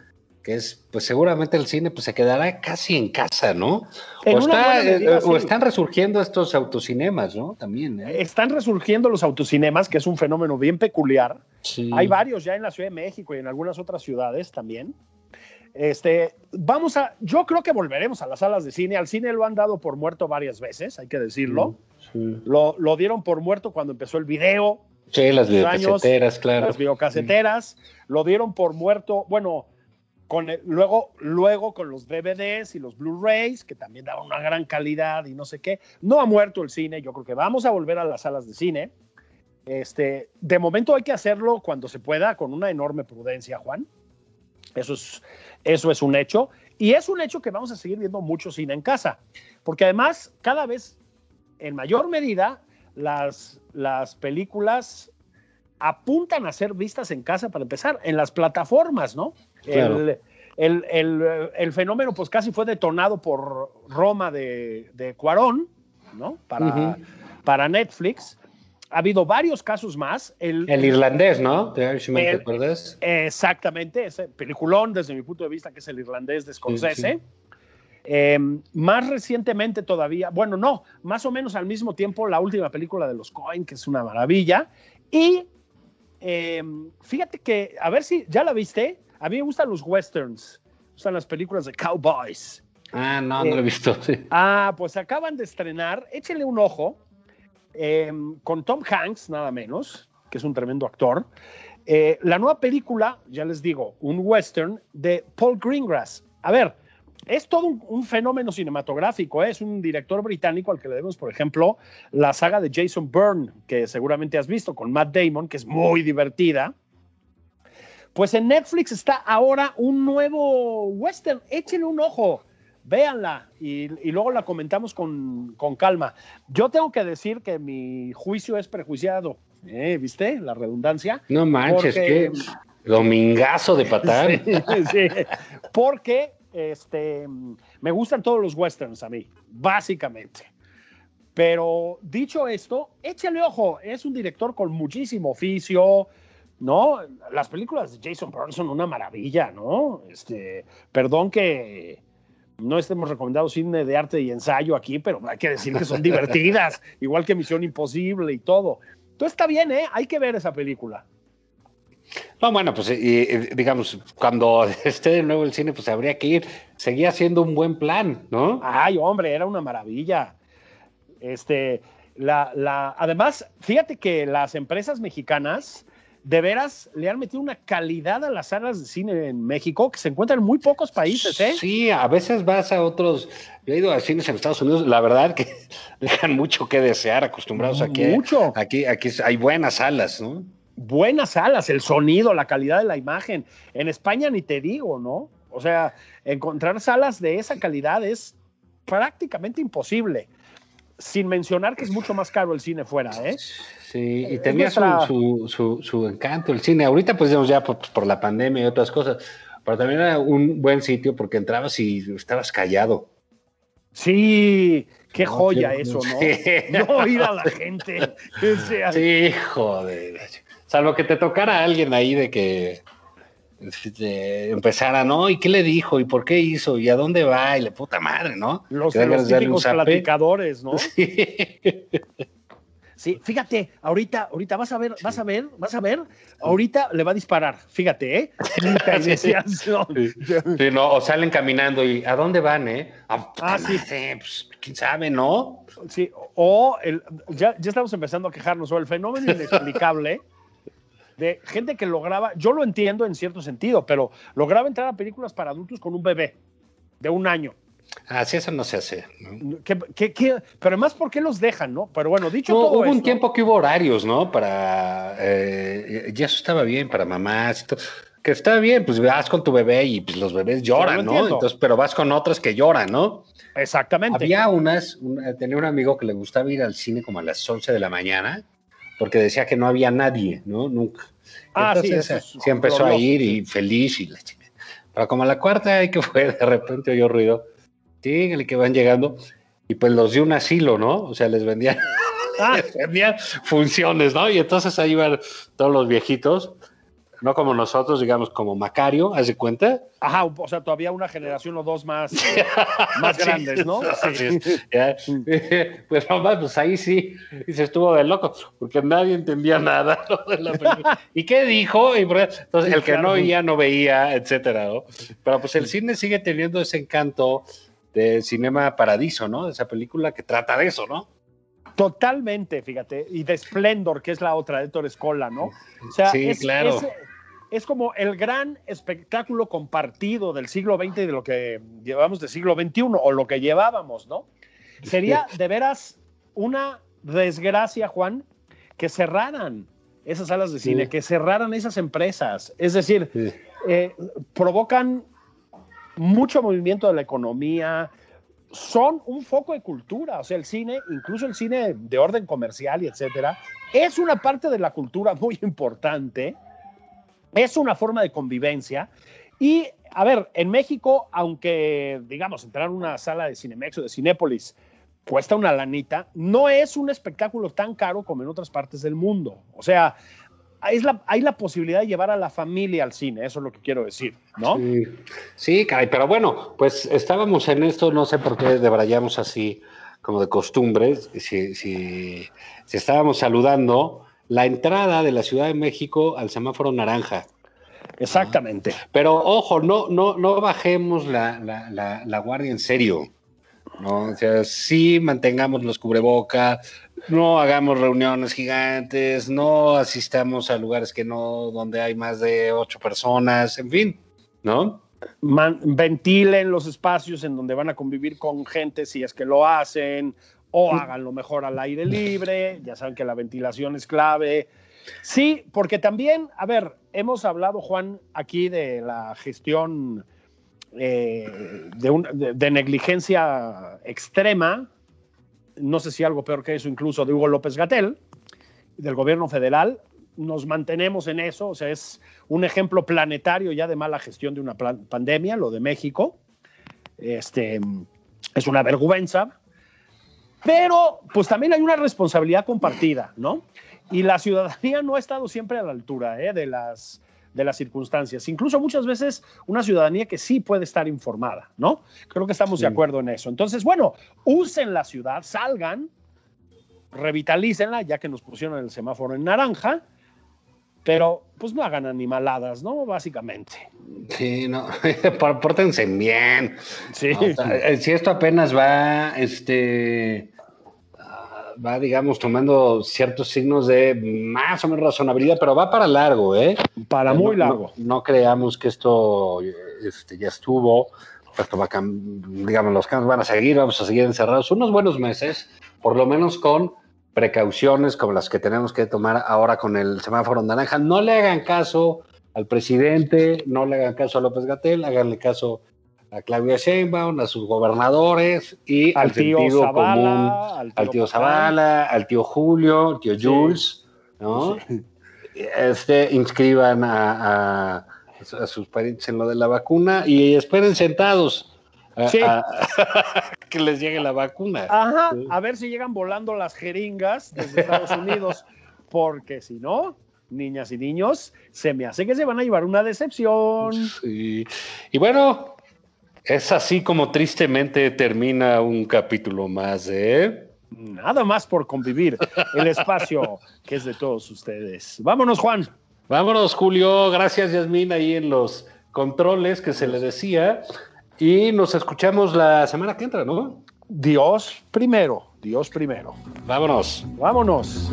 que es, pues seguramente el cine pues se quedará casi en casa, ¿no? En o, está- medida, eh, o están resurgiendo estos autocinemas, ¿no? También, ¿eh? Están resurgiendo los autocinemas, que es un fenómeno bien peculiar. Sí. Hay varios ya en la Ciudad de México y en algunas otras ciudades también. Este, vamos a, yo creo que volveremos a las salas de cine. Al cine lo han dado por muerto varias veces, hay que decirlo. Sí, Lo, lo dieron por muerto cuando empezó el video, Sí, las Los años, videocaseteras, claro. las videocaseteras. Lo dieron por muerto, bueno, luego, luego con los DVDs y los Blu-rays, que también daban una gran calidad y no sé qué. No ha muerto el cine, yo creo que vamos a volver a las salas de cine. Este, de momento hay que hacerlo cuando se pueda, con una enorme prudencia, Juan. Eso es, eso es un hecho. Y es un hecho que vamos a seguir viendo mucho cine en casa. Porque además, cada vez, en mayor medida, las, las películas apuntan a ser vistas en casa para empezar, en las plataformas, ¿no? Claro. El, el- el- el fenómeno pues casi fue detonado por Roma de, de Cuarón, ¿no? Para, para Netflix. Ha habido varios casos más. El, El irlandés, ¿no? Exactamente, ese peliculón desde mi punto de vista, que es el irlandés de Scorsese. sí. Eh, más recientemente todavía, bueno, no, más o menos al mismo tiempo la última película de los Coen, que es una maravilla. Y eh, fíjate que, a ver si ya la viste, a mí me gustan los westerns, me gustan las películas de cowboys. Ah, no, Eh, no lo he visto. Sí. Ah, pues acaban de estrenar, échenle un ojo, eh, con Tom Hanks, nada menos, que es un tremendo actor. Eh, la nueva película, ya les digo, un western de Paul Greengrass. A ver, es todo un, un fenómeno cinematográfico, ¿eh? es un director británico al que le debemos, por ejemplo, la saga de Jason Bourne, que seguramente has visto, con Matt Damon, que es muy divertida. Pues en Netflix está ahora un nuevo western, échenle un ojo véanla y, y luego la comentamos con, con calma. Yo tengo que decir que mi juicio es prejuiciado, ¿eh? ¿viste? La redundancia. No manches, Porque- qué domingazo de patán. Sí, porque este, me gustan todos los westerns a mí, básicamente. Pero dicho esto, échale ojo, es un director con muchísimo oficio, ¿no? Las películas de Jason Bourne son una maravilla, ¿no? Este, perdón que no estemos recomendando cine de arte y ensayo aquí, pero hay que decir que son divertidas, igual que Misión Imposible y todo. Entonces está bien, ¿eh? Hay que ver esa película. No, bueno, pues y, y, digamos, cuando esté de nuevo el cine, pues habría que ir. Seguía siendo un buen plan, ¿no? Ay, hombre, era una maravilla. Este, la, la, además, fíjate que las empresas mexicanas de veras le han metido una calidad a las salas de cine en México que se encuentran en muy pocos países, ¿eh? Sí, a veces vas a otros. Yo he ido a cines en Estados Unidos, la verdad que dejan mucho que desear, acostumbrados aquí. Mucho. Aquí, aquí hay buenas salas, ¿no? Buenas salas, el sonido, la calidad de la imagen. En España ni te digo, ¿no? O sea, encontrar salas de esa calidad es prácticamente imposible. Sin mencionar que es mucho más caro el cine fuera, ¿eh? Sí, y tenía nuestra- su, su, su, su encanto el cine. Ahorita, pues, digamos, ya por, por la pandemia y otras cosas, pero también era un buen sitio porque entrabas y estabas callado. Sí, qué No, joya eso, ¿no? sí. No oír a la gente. O sea, Sí, joder. Salvo que te tocara alguien ahí de que de empezara, ¿no? ¿Y qué le dijo? ¿Y por qué hizo? ¿Y a dónde va? Y la puta madre, ¿no? Los, los típicos platicadores, ¿no? Sí. Sí, fíjate, ahorita, ahorita vas a ver, vas a ver, vas a ver, ahorita le va a disparar, fíjate, ¿eh? Decías, no. Sí, no, o salen caminando y ¿a dónde van, eh? Ah, Ah, sí. madre, pues, quién sabe, ¿no? Sí, o el, ya, ya estamos empezando a quejarnos, o el fenómeno inexplicable, de gente que lograba, yo lo entiendo en cierto sentido, pero lograba entrar a películas para adultos con un bebé de un año. Así eso no se hace. ¿no? ¿Qué- qué- qué? pero además, ¿por qué los dejan, no? Pero bueno, dicho No, todo hubo un tiempo que hubo horarios, ¿no? Para. eh, y eso estaba bien para mamás y todo. Que estaba bien, pues vas con tu bebé y pues, los bebés lloran, lo ¿no? Entonces, pero vas con otras que lloran, ¿no? Exactamente. Había unas, una- tenía un amigo que le gustaba ir al cine como a las 11 de la mañana, porque decía que no había nadie, ¿no? Nunca. Ah, sí, Entonces, eso es sí empezó a ir y feliz y la chica. Pero como a la cuarta, que fue, de repente oyó ruido. Dígale que van llegando. Y pues los dio un asilo, ¿no? O sea, les vendían, Ah, les vendían funciones, ¿no? Y entonces ahí iban todos los viejitos, no como nosotros, digamos, como Macario, ¿haz de cuenta? ajá, o sea, todavía una generación o dos más, más grandes, ¿no? ya. Pues nomás, pues ahí sí, y se estuvo de loco, porque nadie entendía nada de la película. ¿Y qué dijo? Y por- entonces, el que no oía, no veía, etcétera, ¿no? Pero pues el cine sigue teniendo ese encanto de Cinema Paradiso, ¿no? De esa película que trata de eso, ¿no? Totalmente, fíjate. Y de Splendor, que es la otra de Torres Cola, ¿no? O sea, Sí, es, claro. es- es como el gran espectáculo compartido del siglo XX y de lo que llevamos del siglo XXI, o lo que llevábamos, ¿no? Sería de veras una desgracia, Juan, que cerraran esas salas de cine, Sí. que cerraran esas empresas. Es decir, Sí. eh, provocan mucho movimiento de la economía, son un foco de cultura, o sea, el cine, incluso el cine de orden comercial y etcétera, es una parte de la cultura muy importante, es una forma de convivencia. Y, a ver, en México, aunque, digamos, entrar a una sala de Cinemex o de Cinépolis cuesta una lanita, no es un espectáculo tan caro como en otras partes del mundo, o sea, hay la posibilidad de llevar a la familia al cine, eso es lo que quiero decir, ¿no? Sí, pero bueno, pues estábamos en esto, no sé por qué debrayamos así como de costumbre, si, si estábamos saludando la entrada de la Ciudad de México al semáforo naranja. Exactamente. Pero ojo, no, no, no bajemos la, la, la, la guardia en serio. ¿no? O sea, sí mantengamos los cubreboca, no hagamos reuniones gigantes, no asistamos a lugares que no, donde hay más de ocho personas, en fin, ¿no? Man- ventilen los espacios en donde van a convivir con gente si es que lo hacen, o háganlo mejor al aire libre, ya saben que la ventilación es clave. Sí, porque también, a ver, hemos hablado, Juan, aquí de la gestión eh, de, un- de- negligencia extrema, no sé si algo peor que eso, incluso de Hugo López Gatel, del gobierno federal. Nos mantenemos en eso, o sea, es un ejemplo planetario ya de mala gestión de una pandemia, lo de México. Este, es una vergüenza, pero pues también hay una responsabilidad compartida, ¿no? Y la ciudadanía no ha estado siempre a la altura ¿eh? de, las, de las circunstancias. Incluso muchas veces una ciudadanía que sí puede estar informada, ¿no? Creo que estamos de acuerdo en eso. Entonces, bueno, usen la ciudad, salgan, revitalícenla, ya que nos pusieron el semáforo en naranja, pero pues no hagan animaladas, ¿no? Básicamente. Sí, no, pórtense bien. Sí. ¿no? O sea, eh, si esto apenas va, este, ah, va, digamos, tomando ciertos signos de más o menos razonabilidad, pero va para largo, ¿eh? Para No- muy no- largo. No, creamos que esto este, ya estuvo, esto va a digamos, los cambios van a seguir, vamos a seguir encerrados unos buenos meses, por lo menos con precauciones como las que tenemos que tomar ahora con el semáforo naranja. No le hagan caso al presidente, no le hagan caso a López Gatel, háganle caso a Claudia Sheinbaum, a sus gobernadores y al, al tío Zavala, común, al tío. Zavala, al tío Julio, al tío Sí. Jules, ¿no? Este, inscriban a, a- a sus parientes en lo de la vacuna y esperen sentados a- Sí. a- que les llegue la vacuna. Ajá, Sí. a ver si llegan volando las jeringas desde Estados Unidos, porque si no, niñas y niños, se me hace que se van a llevar una decepción. Sí. Y bueno, es así como tristemente termina un capítulo más de... Nada más por convivir el espacio que es de todos ustedes. Vámonos, Juan. Vámonos, Julio. Gracias, Yasmín, ahí en los controles que se le decía. Y nos escuchamos la semana que entra, ¿no? Dios primero, Dios primero. Vámonos. Vámonos.